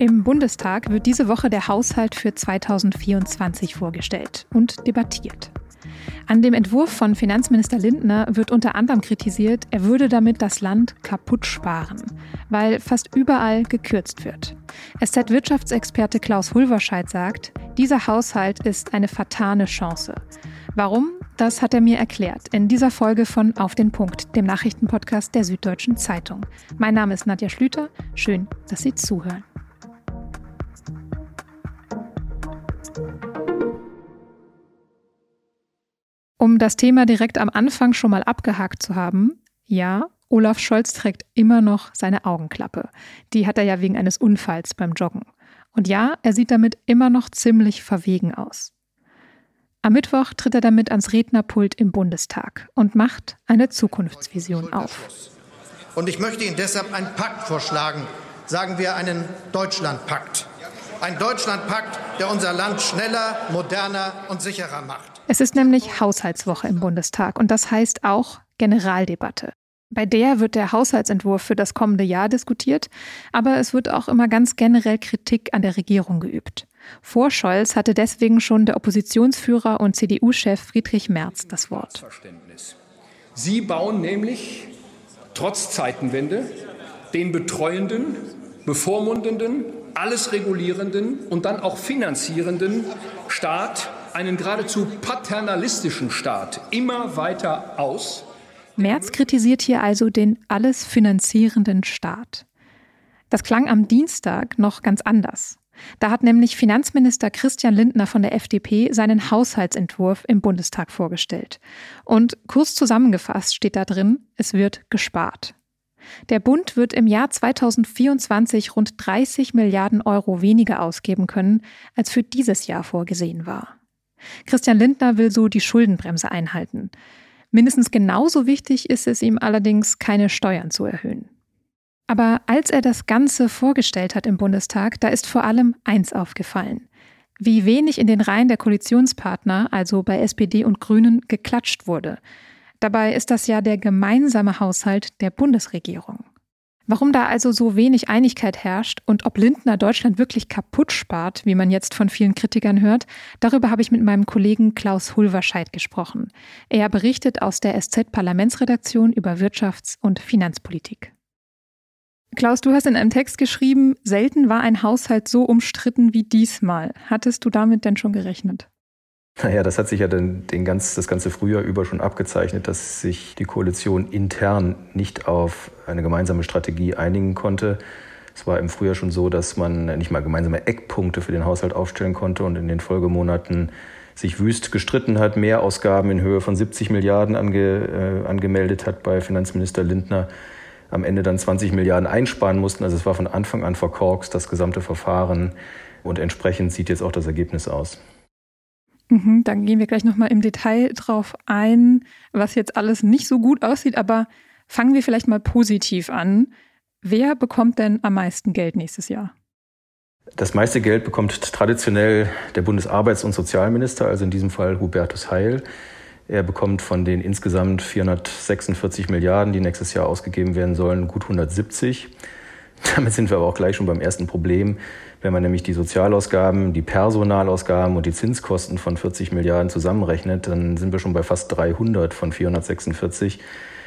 Im Bundestag wird diese Woche der Haushalt für 2024 vorgestellt und debattiert. An dem Entwurf von Finanzminister Lindner wird unter anderem kritisiert, er würde damit das Land kaputt sparen, weil fast überall gekürzt wird. SZ-Wirtschaftsexperte Klaus Hulverscheid sagt, dieser Haushalt ist eine fatale Chance. Warum? Das hat er mir erklärt in dieser Folge von Auf den Punkt, dem Nachrichtenpodcast der Süddeutschen Zeitung. Mein Name ist Nadja Schlüter. Schön, dass Sie zuhören. Um das Thema direkt am Anfang schon mal abgehakt zu haben, ja, Olaf Scholz trägt immer noch seine Augenklappe. Die hat er ja wegen eines Unfalls beim Joggen. Und ja, er sieht damit immer noch ziemlich verwegen aus. Am Mittwoch tritt er damit ans Rednerpult im Bundestag und macht eine Zukunftsvision auf. Und ich möchte Ihnen deshalb einen Pakt vorschlagen, sagen wir einen Deutschlandpakt. Ein Deutschlandpakt, der unser Land schneller, moderner und sicherer macht. Es ist nämlich Haushaltswoche im Bundestag und das heißt auch Generaldebatte. Bei der wird der Haushaltsentwurf für das kommende Jahr diskutiert, aber es wird auch immer ganz generell Kritik an der Regierung geübt. Vor Scholz hatte deswegen schon der Oppositionsführer und CDU-Chef Friedrich Merz das Wort. Sie bauen nämlich trotz Zeitenwende den betreuenden, bevormundenden alles regulierenden und dann auch finanzierenden Staat, einen geradezu paternalistischen Staat, immer weiter aus. Merz kritisiert hier also den alles finanzierenden Staat. Das klang am Dienstag noch ganz anders. Da hat nämlich Finanzminister Christian Lindner von der FDP seinen Haushaltsentwurf im Bundestag vorgestellt. Und kurz zusammengefasst steht da drin, es wird gespart. Der Bund wird im Jahr 2024 rund 30 Milliarden Euro weniger ausgeben können, als für dieses Jahr vorgesehen war. Christian Lindner will so die Schuldenbremse einhalten. Mindestens genauso wichtig ist es ihm allerdings, keine Steuern zu erhöhen. Aber als er das Ganze vorgestellt hat im Bundestag, da ist vor allem eins aufgefallen. Wie wenig in den Reihen der Koalitionspartner, also bei SPD und Grünen, geklatscht wurde. Dabei ist das ja der gemeinsame Haushalt der Bundesregierung. Warum da also so wenig Einigkeit herrscht und ob Lindner Deutschland wirklich kaputt spart, wie man jetzt von vielen Kritikern hört, darüber habe ich mit meinem Kollegen Klaus Hulverscheid gesprochen. Er berichtet aus der SZ-Parlamentsredaktion über Wirtschafts- und Finanzpolitik. Klaus, du hast in einem Text geschrieben, selten war ein Haushalt so umstritten wie diesmal. Hattest du damit denn schon gerechnet? Naja, das hat sich ja dann den ganz, das ganze Frühjahr über schon abgezeichnet, dass sich die Koalition intern nicht auf eine gemeinsame Strategie einigen konnte. Es war im Frühjahr schon so, dass man nicht mal gemeinsame Eckpunkte für den Haushalt aufstellen konnte und in den Folgemonaten sich wüst gestritten hat, Mehrausgaben in Höhe von 70 Milliarden ange, äh, angemeldet hat bei Finanzminister Lindner, am Ende dann 20 Milliarden einsparen mussten. Also es war von Anfang an verkorkst, das gesamte Verfahren. Und entsprechend sieht jetzt auch das Ergebnis aus. Mhm, dann gehen wir gleich nochmal im Detail drauf ein, was jetzt alles nicht so gut aussieht. Aber fangen wir vielleicht mal positiv an. Wer bekommt denn am meisten Geld nächstes Jahr? Das meiste Geld bekommt traditionell der Bundesarbeits- und Sozialminister, also in diesem Fall Hubertus Heil. Er bekommt von den insgesamt 446 Milliarden, die nächstes Jahr ausgegeben werden sollen, gut 170. Damit sind wir aber auch gleich schon beim ersten Problem. Wenn man nämlich die Sozialausgaben, die Personalausgaben und die Zinskosten von 40 Milliarden zusammenrechnet, dann sind wir schon bei fast 300 von 446.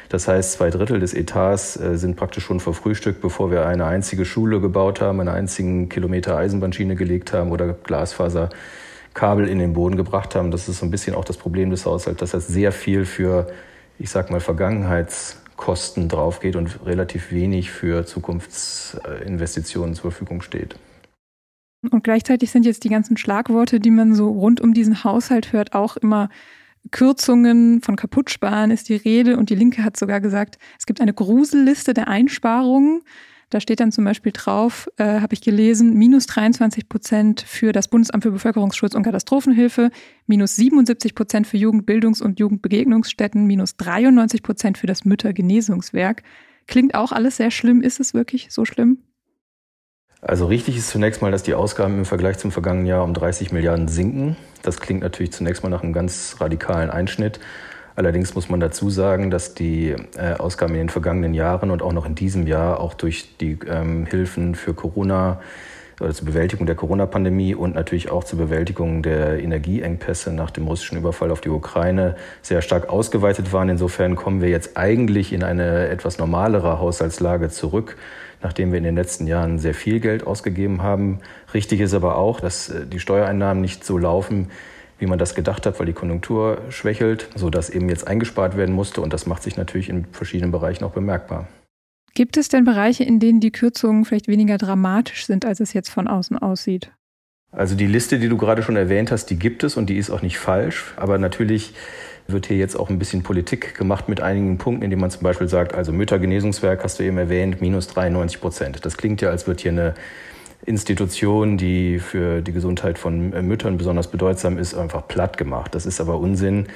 Das heißt, zwei Drittel des Etats äh, sind praktisch schon verfrühstückt, bevor wir eine einzige Schule gebaut haben, einen einzigen Kilometer Eisenbahnschiene gelegt haben oder Glasfaserkabel in den Boden gebracht haben. Das ist so ein bisschen auch das Problem des Haushalts, dass das sehr viel für, ich sag mal, Vergangenheitskosten draufgeht und relativ wenig für Zukunftsinvestitionen zur Verfügung steht. Und gleichzeitig sind jetzt die ganzen Schlagworte, die man so rund um diesen Haushalt hört, auch immer Kürzungen von Kaputtsparen ist die Rede. Und die Linke hat sogar gesagt, es gibt eine Gruselliste der Einsparungen. Da steht dann zum Beispiel drauf, äh, habe ich gelesen, minus 23 Prozent für das Bundesamt für Bevölkerungsschutz und Katastrophenhilfe, minus 77 Prozent für Jugendbildungs- und Jugendbegegnungsstätten, minus 93 Prozent für das Müttergenesungswerk. Klingt auch alles sehr schlimm. Ist es wirklich so schlimm? Also richtig ist zunächst mal, dass die Ausgaben im Vergleich zum vergangenen Jahr um 30 Milliarden sinken. Das klingt natürlich zunächst mal nach einem ganz radikalen Einschnitt. Allerdings muss man dazu sagen, dass die äh, Ausgaben in den vergangenen Jahren und auch noch in diesem Jahr auch durch die ähm, Hilfen für Corona oder zur Bewältigung der Corona-Pandemie und natürlich auch zur Bewältigung der Energieengpässe nach dem russischen Überfall auf die Ukraine sehr stark ausgeweitet waren. Insofern kommen wir jetzt eigentlich in eine etwas normalere Haushaltslage zurück, nachdem wir in den letzten Jahren sehr viel Geld ausgegeben haben. Richtig ist aber auch, dass äh, die Steuereinnahmen nicht so laufen, wie man das gedacht hat, weil die Konjunktur schwächelt, sodass eben jetzt eingespart werden musste. Und das macht sich natürlich in verschiedenen Bereichen auch bemerkbar. Gibt es denn Bereiche, in denen die Kürzungen vielleicht weniger dramatisch sind, als es jetzt von außen aussieht? Also die Liste, die du gerade schon erwähnt hast, die gibt es und die ist auch nicht falsch. Aber natürlich wird hier jetzt auch ein bisschen Politik gemacht mit einigen Punkten, indem man zum Beispiel sagt, also Müttergenesungswerk hast du eben erwähnt, minus 93 Prozent. Das klingt ja, als wird hier eine Institution, die für die Gesundheit von Müttern besonders bedeutsam ist, einfach platt gemacht. Das ist aber Unsinn,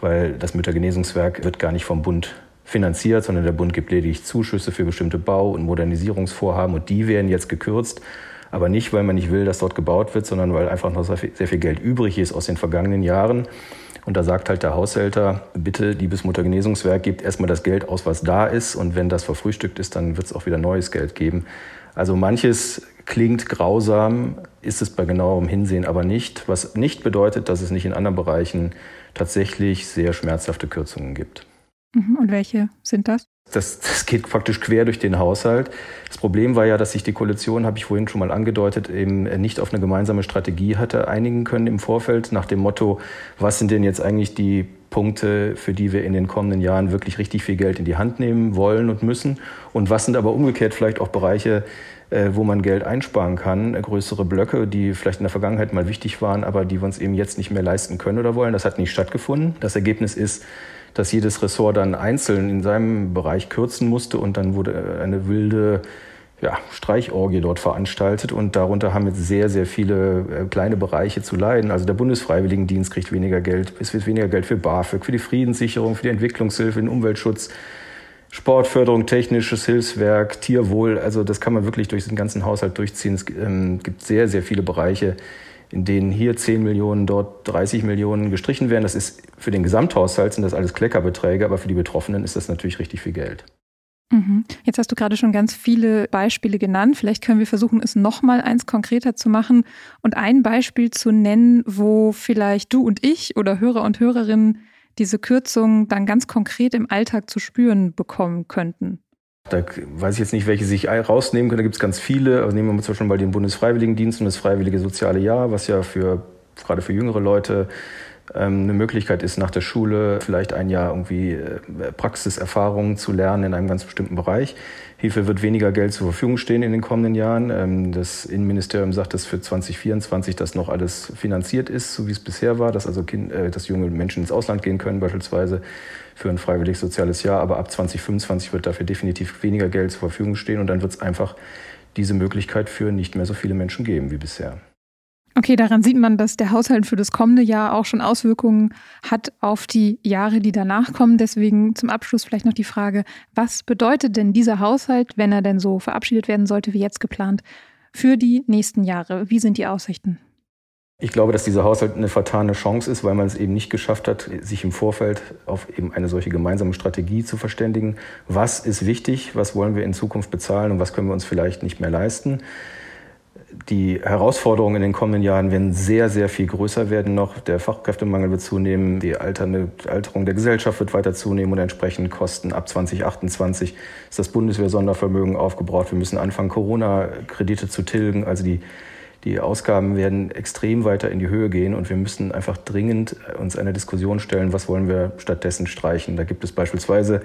weil das Müttergenesungswerk wird gar nicht vom Bund finanziert, sondern der Bund gibt lediglich Zuschüsse für bestimmte Bau- und Modernisierungsvorhaben und die werden jetzt gekürzt. Aber nicht, weil man nicht will, dass dort gebaut wird, sondern weil einfach noch sehr viel Geld übrig ist aus den vergangenen Jahren. Und da sagt halt der Haushälter, bitte, liebes Muttergenesungswerk, gebt erstmal das Geld aus, was da ist. Und wenn das verfrühstückt ist, dann wird es auch wieder neues Geld geben. Also manches klingt grausam, ist es bei genauerem Hinsehen aber nicht. Was nicht bedeutet, dass es nicht in anderen Bereichen tatsächlich sehr schmerzhafte Kürzungen gibt. Mhm. Und welche sind das? Das, das geht praktisch quer durch den Haushalt. Das Problem war ja, dass sich die Koalition, habe ich vorhin schon mal angedeutet, eben nicht auf eine gemeinsame Strategie hatte einigen können im Vorfeld nach dem Motto, was sind denn jetzt eigentlich die Punkte, für die wir in den kommenden Jahren wirklich richtig viel Geld in die Hand nehmen wollen und müssen und was sind aber umgekehrt vielleicht auch Bereiche, äh, wo man Geld einsparen kann, größere Blöcke, die vielleicht in der Vergangenheit mal wichtig waren, aber die wir uns eben jetzt nicht mehr leisten können oder wollen. Das hat nicht stattgefunden. Das Ergebnis ist, dass jedes Ressort dann einzeln in seinem Bereich kürzen musste und dann wurde eine wilde ja, Streichorgie dort veranstaltet und darunter haben jetzt sehr, sehr viele äh, kleine Bereiche zu leiden. Also der Bundesfreiwilligendienst kriegt weniger Geld, es wird weniger Geld für BAföG, für die Friedenssicherung, für die Entwicklungshilfe, den Umweltschutz, Sportförderung, technisches Hilfswerk, Tierwohl. Also das kann man wirklich durch den ganzen Haushalt durchziehen. Es ähm, gibt sehr, sehr viele Bereiche, in denen hier 10 Millionen, dort 30 Millionen gestrichen werden. Das ist für den Gesamthaushalt sind das alles Kleckerbeträge, aber für die Betroffenen ist das natürlich richtig viel Geld. Mhm. Jetzt hast du gerade schon ganz viele Beispiele genannt. Vielleicht können wir versuchen, es nochmal eins konkreter zu machen und ein Beispiel zu nennen, wo vielleicht du und ich oder Hörer und Hörerinnen diese Kürzung dann ganz konkret im Alltag zu spüren bekommen könnten. Da weiß ich jetzt nicht, welche sich rausnehmen können. Da gibt es ganz viele. Also nehmen wir zum Beispiel mal den Bundesfreiwilligendienst und das Freiwillige Soziale Jahr, was ja für gerade für jüngere Leute eine Möglichkeit ist, nach der Schule vielleicht ein Jahr irgendwie äh, Praxiserfahrungen zu lernen in einem ganz bestimmten Bereich. Hierfür wird weniger Geld zur Verfügung stehen in den kommenden Jahren. Ähm, das Innenministerium sagt, dass für 2024 das noch alles finanziert ist, so wie es bisher war, dass also kind, äh, dass junge Menschen ins Ausland gehen können beispielsweise für ein freiwilliges soziales Jahr. Aber ab 2025 wird dafür definitiv weniger Geld zur Verfügung stehen und dann wird es einfach diese Möglichkeit für nicht mehr so viele Menschen geben wie bisher. Okay, daran sieht man, dass der Haushalt für das kommende Jahr auch schon Auswirkungen hat auf die Jahre, die danach kommen. Deswegen zum Abschluss vielleicht noch die Frage, was bedeutet denn dieser Haushalt, wenn er denn so verabschiedet werden sollte wie jetzt geplant, für die nächsten Jahre? Wie sind die Aussichten? Ich glaube, dass dieser Haushalt eine vertane Chance ist, weil man es eben nicht geschafft hat, sich im Vorfeld auf eben eine solche gemeinsame Strategie zu verständigen. Was ist wichtig? Was wollen wir in Zukunft bezahlen und was können wir uns vielleicht nicht mehr leisten? Die Herausforderungen in den kommenden Jahren werden sehr, sehr viel größer werden noch. Der Fachkräftemangel wird zunehmen, die Alterung der Gesellschaft wird weiter zunehmen und entsprechend Kosten. Ab 2028 ist das Bundeswehr-Sondervermögen aufgebraucht. Wir müssen anfangen, Corona-Kredite zu tilgen. Also die die Ausgaben werden extrem weiter in die Höhe gehen und wir müssen einfach dringend uns einer Diskussion stellen, was wollen wir stattdessen streichen. Da gibt es beispielsweise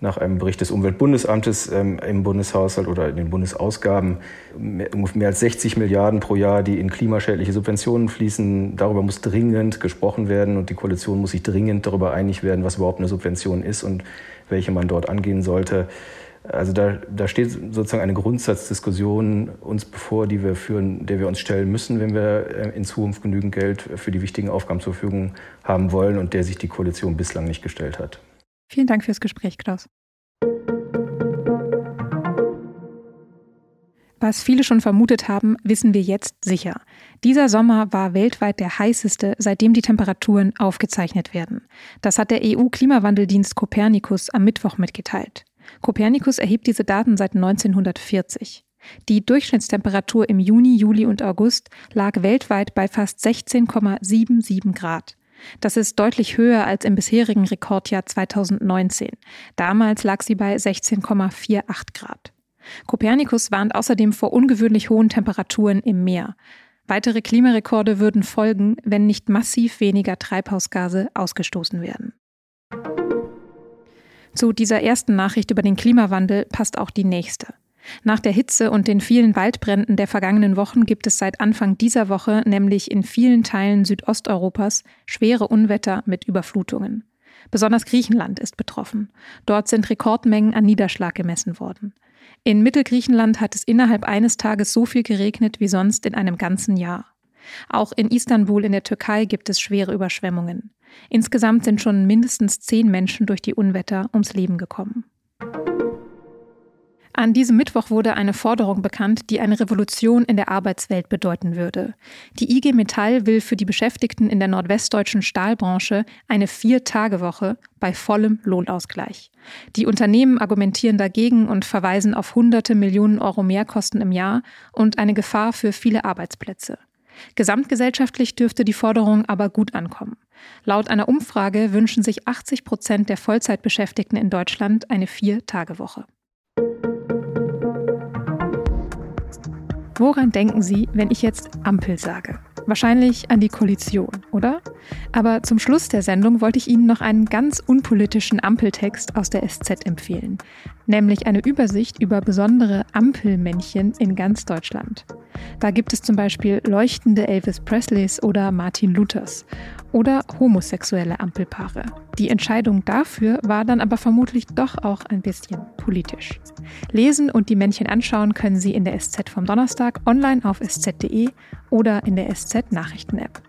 nach einem Bericht des Umweltbundesamtes ähm, im Bundeshaushalt oder in den Bundesausgaben mehr, mehr, als 60 Milliarden pro Jahr, die in klimaschädliche Subventionen fließen. Darüber muss dringend gesprochen werden und die Koalition muss sich dringend darüber einig werden, was überhaupt eine Subvention ist und welche man dort angehen sollte. Also da, da steht sozusagen eine Grundsatzdiskussion uns bevor, die wir führen, der wir uns stellen müssen, wenn wir äh, in Zukunft genügend Geld für die wichtigen Aufgaben zur Verfügung haben wollen und der sich die Koalition bislang nicht gestellt hat. Vielen Dank fürs Gespräch, Klaus. Was viele schon vermutet haben, wissen wir jetzt sicher. Dieser Sommer war weltweit der heißeste, seitdem die Temperaturen aufgezeichnet werden. Das hat der EU-Klimawandeldienst Copernicus am Mittwoch mitgeteilt. Copernicus erhebt diese Daten seit 1940. Die Durchschnittstemperatur im Juni, Juli und August lag weltweit bei fast 16,77 Grad. Das ist deutlich höher als im bisherigen Rekordjahr 2019. Damals lag sie bei 16,48 Grad. Kopernikus warnt außerdem vor ungewöhnlich hohen Temperaturen im Meer. Weitere Klimarekorde würden folgen, wenn nicht massiv weniger Treibhausgase ausgestoßen werden. Zu dieser ersten Nachricht über den Klimawandel passt auch die nächste. Nach der Hitze und den vielen Waldbränden der vergangenen Wochen gibt es seit Anfang dieser Woche nämlich in vielen Teilen Südosteuropas schwere Unwetter mit Überflutungen. Besonders Griechenland ist betroffen. Dort sind Rekordmengen an Niederschlag gemessen worden. In Mittelgriechenland hat es innerhalb eines Tages so viel geregnet wie sonst in einem ganzen Jahr. Auch in Istanbul in der Türkei gibt es schwere Überschwemmungen. Insgesamt sind schon mindestens zehn Menschen durch die Unwetter ums Leben gekommen. An diesem Mittwoch wurde eine Forderung bekannt, die eine Revolution in der Arbeitswelt bedeuten würde. Die IG Metall will für die Beschäftigten in der nordwestdeutschen Stahlbranche eine Vier-Tage-Woche bei vollem Lohnausgleich. Die Unternehmen argumentieren dagegen und verweisen auf hunderte Millionen Euro Mehrkosten im Jahr und eine Gefahr für viele Arbeitsplätze. Gesamtgesellschaftlich dürfte die Forderung aber gut ankommen. Laut einer Umfrage wünschen sich 80 Prozent der Vollzeitbeschäftigten in Deutschland eine Vier-Tage-Woche. Woran denken Sie, wenn ich jetzt Ampel sage? Wahrscheinlich an die Koalition, oder? Aber zum Schluss der Sendung wollte ich Ihnen noch einen ganz unpolitischen Ampeltext aus der SZ empfehlen, nämlich eine Übersicht über besondere Ampelmännchen in ganz Deutschland. Da gibt es zum Beispiel leuchtende Elvis Presleys oder Martin Luthers oder homosexuelle Ampelpaare. Die Entscheidung dafür war dann aber vermutlich doch auch ein bisschen politisch. Lesen und die Männchen anschauen können Sie in der SZ vom Donnerstag online auf sz.de oder in der SZ Nachrichten-App.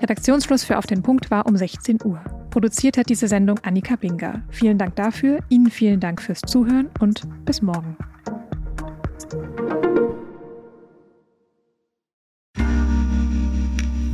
Redaktionsschluss für Auf den Punkt war um 16 Uhr. Produziert hat diese Sendung Annika Binger. Vielen Dank dafür, Ihnen vielen Dank fürs Zuhören und bis morgen.